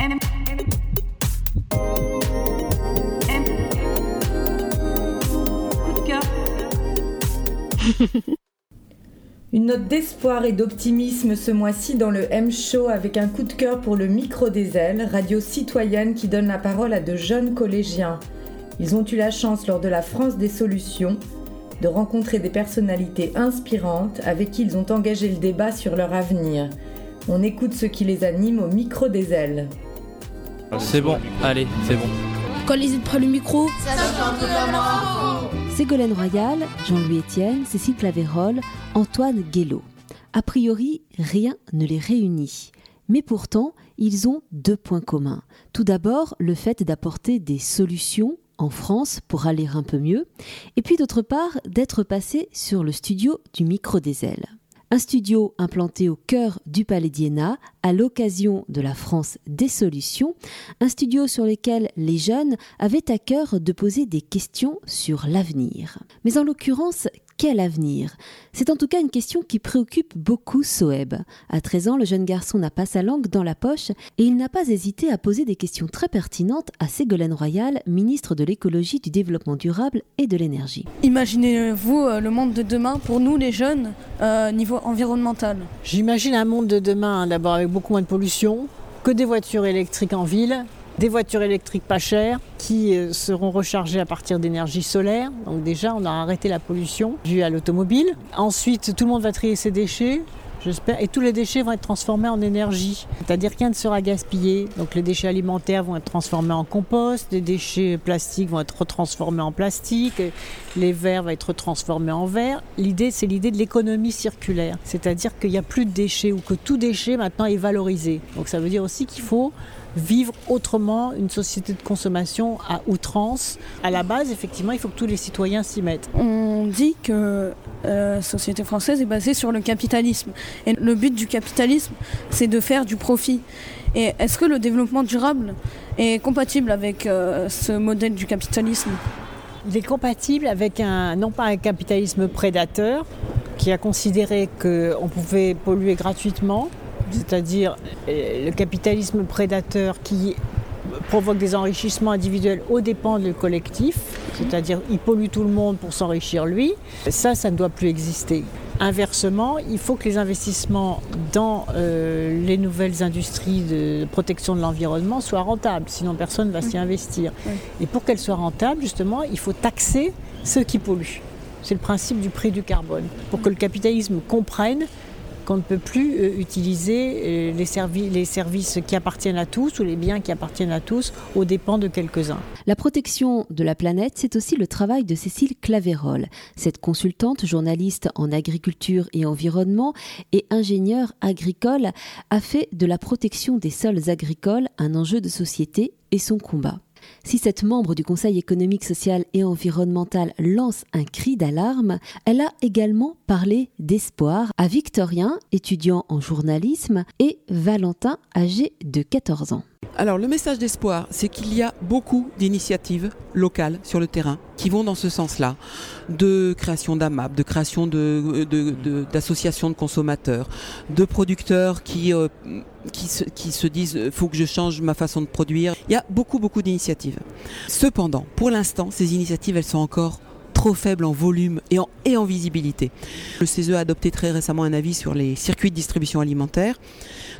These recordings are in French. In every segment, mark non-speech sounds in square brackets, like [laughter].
[laughs] Une note d'espoir et d'optimisme ce mois-ci dans le M Show avec un coup de cœur pour le Micro des Ailes, radio citoyenne qui donne la parole à de jeunes collégiens. Ils ont eu la chance lors de la France des solutions de rencontrer des personnalités inspirantes avec qui ils ont engagé le débat sur leur avenir. On écoute ce qui les anime au Micro des Ailes. C'est bon, allez, c'est bon. Quand les aides prennent le micro, ça chante Ségolène Royal, Jean-Louis Etienne, Cécile Clavérol, Antoine Guélo. A priori, rien ne les réunit. Mais pourtant, ils ont deux points communs. Tout d'abord, le fait d'apporter des solutions en France pour aller un peu mieux, et puis d'autre part, d'être passé sur le studio du micro des ailes. Un studio implanté au cœur du Palais d'Iéna à l'occasion de la France des solutions, un studio sur lequel les jeunes avaient à cœur de poser des questions sur l'avenir. Mais en l'occurrence, quel avenir? C'est en tout cas une question qui préoccupe beaucoup Soeb. À 13 ans, le jeune garçon n'a pas sa langue dans la poche et il n'a pas hésité à poser des questions très pertinentes à Ségolène Royal, ministre de l'écologie, du développement durable et de l'énergie. Imaginez-vous euh, le monde de demain pour nous les jeunes, euh, niveau environnemental? J'imagine un monde de demain d'abord avec beaucoup moins de pollution, que des voitures électriques en ville, des voitures électriques pas chères qui euh, seront rechargées à partir d'énergie solaire. Donc déjà, on a arrêté la pollution due à l'automobile. Ensuite, tout le monde va trier ses déchets. J'espère. Et tous les déchets vont être transformés en énergie. C'est-à-dire qu'un ne sera gaspillé. Donc les déchets alimentaires vont être transformés en compost, les déchets plastiques vont être retransformés en plastique, les verres vont être transformés en verre. L'idée, c'est l'idée de l'économie circulaire. C'est-à-dire qu'il n'y a plus de déchets ou que tout déchet maintenant est valorisé. Donc ça veut dire aussi qu'il faut vivre autrement une société de consommation à outrance. À la base, effectivement, il faut que tous les citoyens s'y mettent. On dit que euh, la société française est basée sur le capitalisme. Et le but du capitalisme, c'est de faire du profit. Et est-ce que le développement durable est compatible avec euh, ce modèle du capitalisme? Il est compatible avec un, non pas un capitalisme prédateur, qui a considéré qu'on pouvait polluer gratuitement, c'est-à-dire euh, le capitalisme prédateur qui provoque des enrichissements individuels aux dépens du collectif, c'est-à-dire il pollue tout le monde pour s'enrichir lui. Ça, ça ne doit plus exister. Inversement, il faut que les investissements dans euh, les nouvelles industries de protection de l'environnement soient rentables, sinon personne ne va s'y investir. Et pour qu'elles soient rentables, justement, il faut taxer ceux qui polluent. C'est le principe du prix du carbone, pour que le capitalisme comprenne qu'on ne peut plus euh, utiliser euh, les, services qui appartiennent à tous ou les biens qui appartiennent à tous aux dépens de quelques-uns. La protection de la planète, c'est aussi le travail de Cécile Clavérol. Cette consultante, journaliste en agriculture et environnement et ingénieure agricole, a fait de la protection des sols agricoles un enjeu de société et son combat. Si cette membre du Conseil économique, social et environnemental lance un cri d'alarme, elle a également parlé d'espoir à Victorien, étudiant en journalisme, et Valentin, âgé de 14 ans. Alors le message d'espoir, c'est qu'il y a beaucoup d'initiatives locales sur le terrain qui vont dans ce sens-là, de création d'AMAP, de création d'associations de, consommateurs, de producteurs qui, euh, se, qui se disent il faut que je change ma façon de produire. Il y a beaucoup beaucoup d'initiatives. Cependant, pour l'instant, ces initiatives, elles sont encore trop faibles en volume et en, et en visibilité. Le CESE a adopté très récemment un avis sur les circuits de distribution alimentaire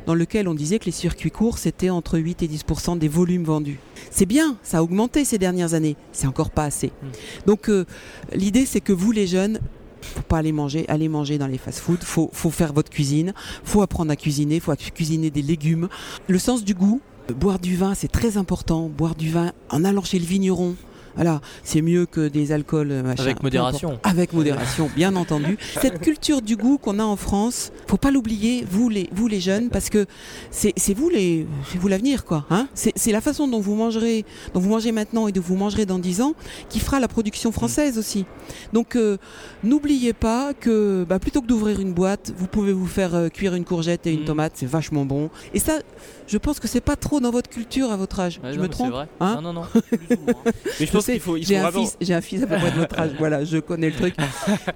dans lequel on disait que les circuits courts, c'était entre 8 et 10% des volumes vendus. C'est bien, ça a augmenté ces dernières années, c'est encore pas assez. Hmm. Donc euh, l'idée, c'est que vous, les jeunes, faut pas aller manger, aller manger dans les fast-foods, faut, faut faire votre cuisine, faut apprendre à cuisiner, faut cuisiner des légumes. Le sens du goût, boire du vin, c'est très important. Boire du vin en allant chez le vigneron, voilà, c'est mieux que des alcools euh, machin, Avec modération. Avec modération, bien entendu. [laughs] Cette culture du goût qu'on a en France, faut pas l'oublier, vous les, vous les jeunes, parce que c'est vous les, vous l'avenir quoi. Hein c'est la façon dont vous mangerez, dont vous mangez maintenant et dont vous mangerez dans 10 ans, qui fera la production française aussi. Donc euh, n'oubliez pas que bah, plutôt que d'ouvrir une boîte, vous pouvez vous faire euh, cuire une courgette et une mm. tomate, c'est vachement bon. Et ça, je pense que c'est pas trop dans votre culture à votre âge. je me trompe vrai. Hein Non, non, non. [laughs] mais je pense qu'il faut. J'ai un, fils, j'ai un fils à peu près de votre âge. [laughs] voilà, je connais le truc.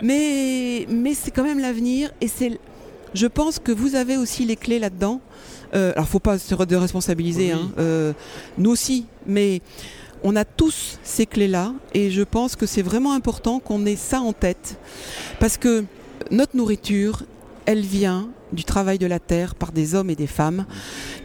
mais mais c'est quand même l'avenir et c'est. Je pense que vous avez aussi les clés là-dedans. Euh, alors, faut pas se responsabiliser, hein, euh, nous aussi, mais on a tous ces clés-là et je pense que c'est vraiment important qu'on ait ça en tête parce que notre nourriture, elle vient du travail de la terre par des hommes et des femmes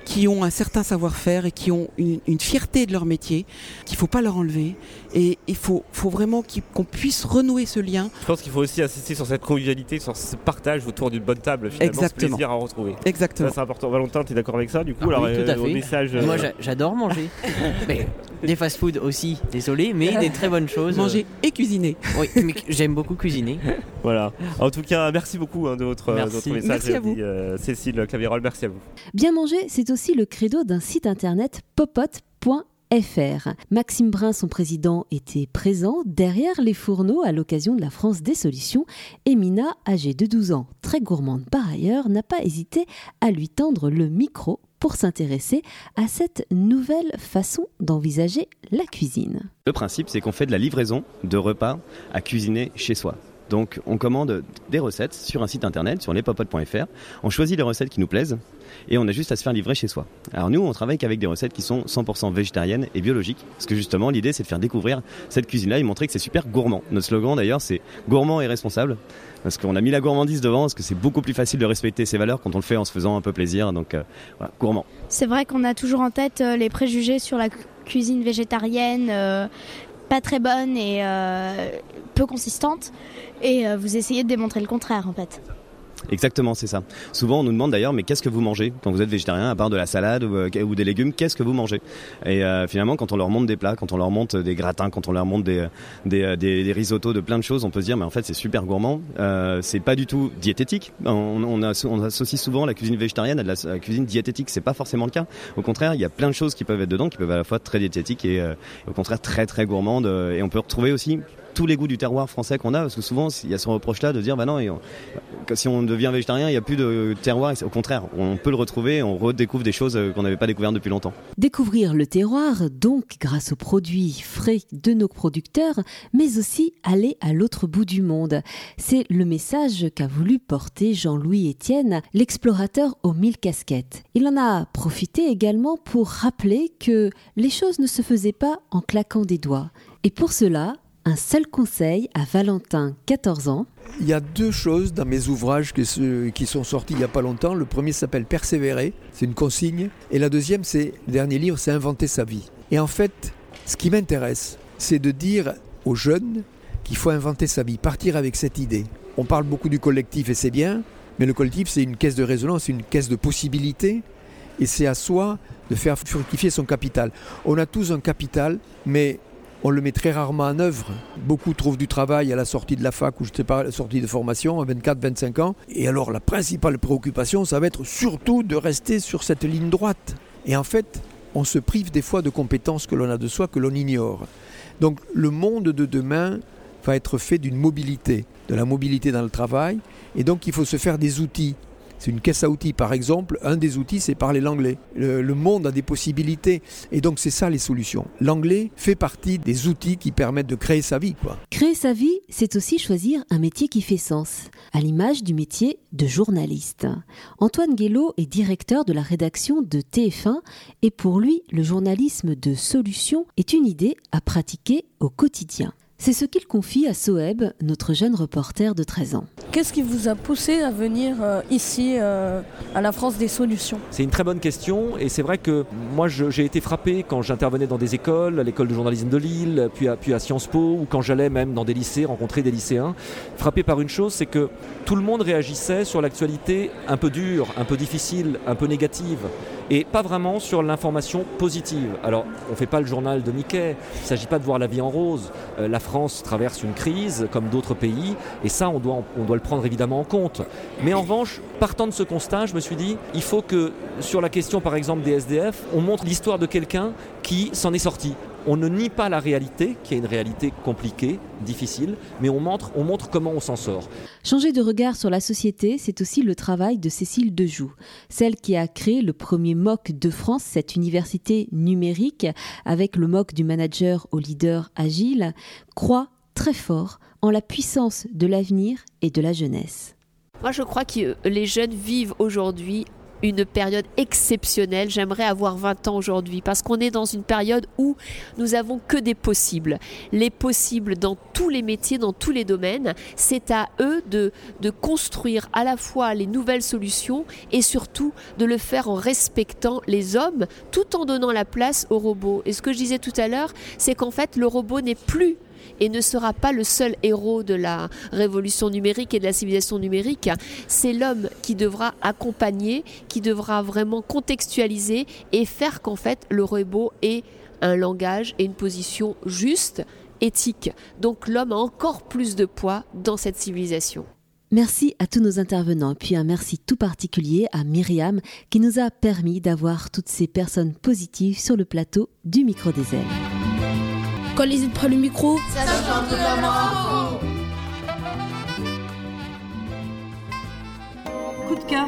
qui ont un certain savoir-faire et qui ont une, fierté de leur métier qu'il ne faut pas leur enlever. Et il faut, faut vraiment qu'on puisse renouer ce lien. Je pense qu'il faut aussi insister sur cette convivialité, sur ce partage autour d'une bonne table, finalement, Exactement. ce plaisir à retrouver. Exactement. c'est important. Valentin, tu es d'accord avec ça du coup ah alors, oui, tout à euh, fait. Moi, euh, j'adore manger. [laughs] mais des fast-food aussi, désolé, mais des très bonnes choses. Manger et cuisiner. Oui, mais j'aime beaucoup cuisiner. voilà. En tout cas, merci beaucoup hein, de, votre, message. Merci à vous. Euh, Cécile Clavérol, merci à vous. Bien manger, c'est aussi le credo d'un site internet popote.fr. Maxime Brun, son président, était présent derrière les fourneaux à l'occasion de la France des solutions et Mina, âgée de 12 ans, très gourmande par ailleurs, n'a pas hésité à lui tendre le micro pour s'intéresser à cette nouvelle façon d'envisager la cuisine. Le principe, c'est qu'on fait de la livraison de repas à cuisiner chez soi. Donc on commande des recettes sur un site internet, sur lespopotes.fr. On choisit les recettes qui nous plaisent et on a juste à se faire livrer chez soi. Alors nous, on travaille qu'avec des recettes qui sont 100% végétariennes et biologiques, parce que justement, l'idée, c'est de faire découvrir cette cuisine-là et montrer que c'est super gourmand. Notre slogan, d'ailleurs, c'est gourmand et responsable, parce qu'on a mis la gourmandise devant, parce que c'est beaucoup plus facile de respecter ses valeurs quand on le fait en se faisant un peu plaisir. Donc euh, voilà, gourmand. C'est vrai qu'on a toujours en tête euh, les préjugés sur la cuisine végétarienne, euh, pas très bonne et peu consistante. Et euh, vous essayez de démontrer le contraire en fait. Exactement, c'est ça. Souvent, on nous demande d'ailleurs, mais qu'est-ce que vous mangez quand vous êtes végétarien, à part de la salade ou, euh, des légumes Qu'est-ce que vous mangez? Et euh, finalement, quand on leur montre des plats, quand on leur montre des gratins, quand on leur montre des, des, des, risottos, de plein de choses, on peut se dire, mais en fait, c'est super gourmand. Euh, c'est pas du tout diététique. On, on, on, associe souvent la cuisine végétarienne à de la, cuisine diététique. C'est pas forcément le cas. Au contraire, il y a plein de choses qui peuvent être dedans, qui peuvent à la fois très diététiques et au contraire très très gourmandes. Et on peut retrouver aussi tous les goûts du terroir français qu'on a, parce que souvent il y a ce reproche-là de dire bah non, si on devient végétarien, il n'y a plus de terroir. Au contraire, on peut le retrouver, on redécouvre des choses qu'on n'avait pas découvertes depuis longtemps. Découvrir le terroir, donc grâce aux produits frais de nos producteurs, mais aussi aller à l'autre bout du monde. C'est le message qu'a voulu porter Jean-Louis Etienne, l'explorateur aux mille casquettes. Il en a profité également pour rappeler que les choses ne se faisaient pas en claquant des doigts. Et pour cela, un seul conseil à Valentin, 14 ans. Il y a deux choses dans mes ouvrages qui sont sortis il n'y a pas longtemps. Le premier s'appelle Persévérer, c'est une consigne. Et la deuxième, c'est le dernier livre, c'est Inventer sa vie. Et en fait, ce qui m'intéresse, c'est de dire aux jeunes qu'il faut inventer sa vie, partir avec cette idée. On parle beaucoup du collectif et c'est bien, mais le collectif, c'est une caisse de résonance, une caisse de possibilités. Et c'est à soi de faire fructifier son capital. On a tous un capital, mais on le met très rarement en œuvre. Beaucoup trouvent du travail à la sortie de la fac ou je sais pas, à la sortie de formation à 24-25 ans. Et alors la principale préoccupation, ça va être surtout de rester sur cette ligne droite. Et en fait, on se prive des fois de compétences que l'on a de soi, que l'on ignore. Donc le monde de demain va être fait d'une mobilité, de la mobilité dans le travail. Et donc il faut se faire des outils c'est une caisse à outils, par exemple. Un des outils, c'est parler l'anglais. Le, monde a des possibilités. Et donc, c'est ça les solutions. L'anglais fait partie des outils qui permettent de créer sa vie. Quoi. Créer sa vie, c'est aussi choisir un métier qui fait sens, à l'image du métier de journaliste. Antoine Guélo est directeur de la rédaction de TF1 et pour lui, le journalisme de solution est une idée à pratiquer au quotidien. C'est ce qu'il confie à Soeb, notre jeune reporter de 13 ans. Qu'est-ce qui vous a poussé à venir euh, ici, euh, à la France des solutions? C'est une très bonne question et c'est vrai que moi j'ai été frappé quand j'intervenais dans des écoles, à l'école de journalisme de Lille, puis à, puis à Sciences Po, ou quand j'allais même dans des lycées rencontrer des lycéens. Frappé par une chose, c'est que tout le monde réagissait sur l'actualité un peu dure, un peu difficile, un peu négative et pas vraiment sur l'information positive. Alors, on ne fait pas le journal de Mickey, il ne s'agit pas de voir la vie en rose. Euh, la France traverse une crise comme d'autres pays, et ça, on doit, on doit le prendre évidemment en compte. Mais en revanche, partant de ce constat, je me suis dit, il faut que sur la question par exemple des SDF, on montre l'histoire de quelqu'un qui s'en est sorti. On ne nie pas la réalité, qui est une réalité compliquée, difficile, mais on montre, on montre comment on s'en sort. Changer de regard sur la société, c'est aussi le travail de Cécile Dejoux, celle qui a créé le premier MOOC de France, cette université numérique, avec le MOOC du manager au leader agile, croit très fort en la puissance de l'avenir et de la jeunesse. Moi, je crois que les jeunes vivent aujourd'hui une période exceptionnelle. J'aimerais avoir 20 ans aujourd'hui parce qu'on est dans une période où nous avons que des possibles. Les possibles dans tous les métiers, dans tous les domaines. C'est à eux de, de construire à la fois les nouvelles solutions et surtout de le faire en respectant les hommes tout en donnant la place aux robots. Et ce que je disais tout à l'heure, c'est qu'en fait le robot n'est plus et ne sera pas le seul héros de la révolution numérique et de la civilisation numérique. C'est l'homme qui devra accompagner, qui devra vraiment contextualiser et faire qu'en fait le robot ait un langage et une position juste, éthique. Donc l'homme a encore plus de poids dans cette civilisation. Merci à tous nos intervenants, puis un merci tout particulier à Myriam qui nous a permis d'avoir toutes ces personnes positives sur le plateau du micro des. Quand les prennent le micro, ça chante comme Coup de cœur.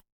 [laughs]